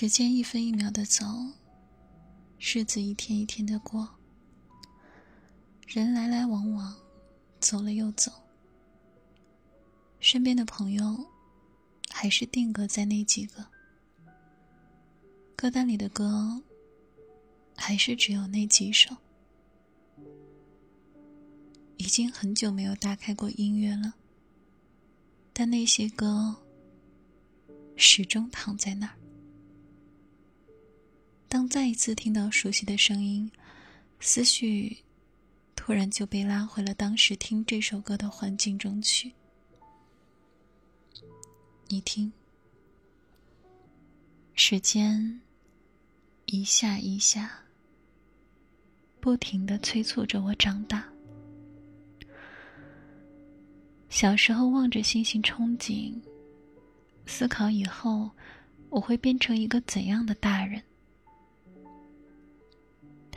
时间一分一秒的走，日子一天一天的过，人来来往往，走了又走，身边的朋友还是定格在那几个，歌单里的歌还是只有那几首，已经很久没有打开过音乐了，但那些歌始终躺在那儿。当再一次听到熟悉的声音，思绪突然就被拉回了当时听这首歌的环境中去。你听，时间一下一下，不停的催促着我长大。小时候望着星星憧憬，思考以后我会变成一个怎样的大人。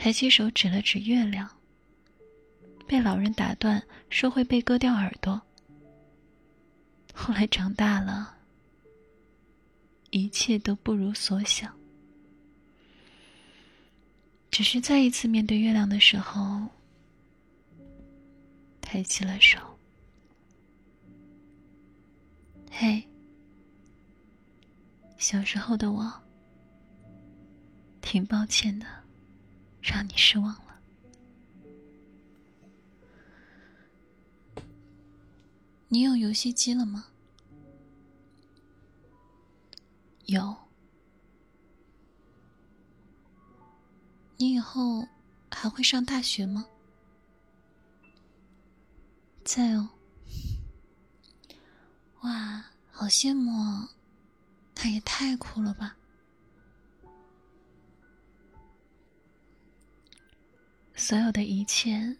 抬起手指了指月亮，被老人打断，说会被割掉耳朵。后来长大了，一切都不如所想。只是再一次面对月亮的时候，抬起了手。嘿，小时候的我，挺抱歉的。让你失望了。你有游戏机了吗？有。你以后还会上大学吗？在哦。哇，好羡慕哦！那也太酷了吧！所有的一切，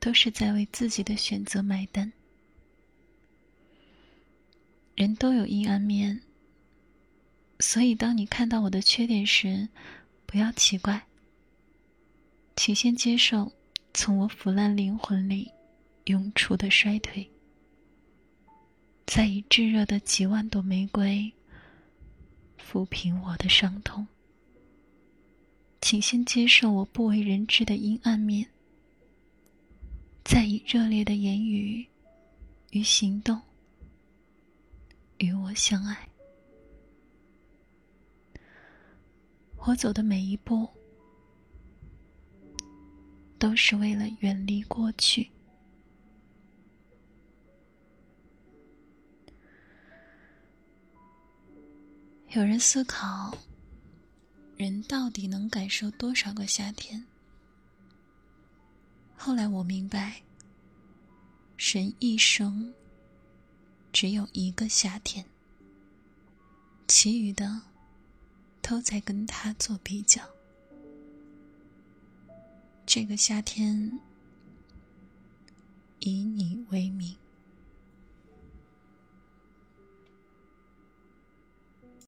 都是在为自己的选择买单。人都有阴暗面，所以当你看到我的缺点时，不要奇怪。请先接受从我腐烂灵魂里涌出的衰退，再以炙热的几万朵玫瑰抚平我的伤痛。请先接受我不为人知的阴暗面，再以热烈的言语与行动与我相爱。我走的每一步，都是为了远离过去。有人思考。人到底能感受多少个夏天？后来我明白，人一生只有一个夏天，其余的都在跟他做比较。这个夏天以你为名。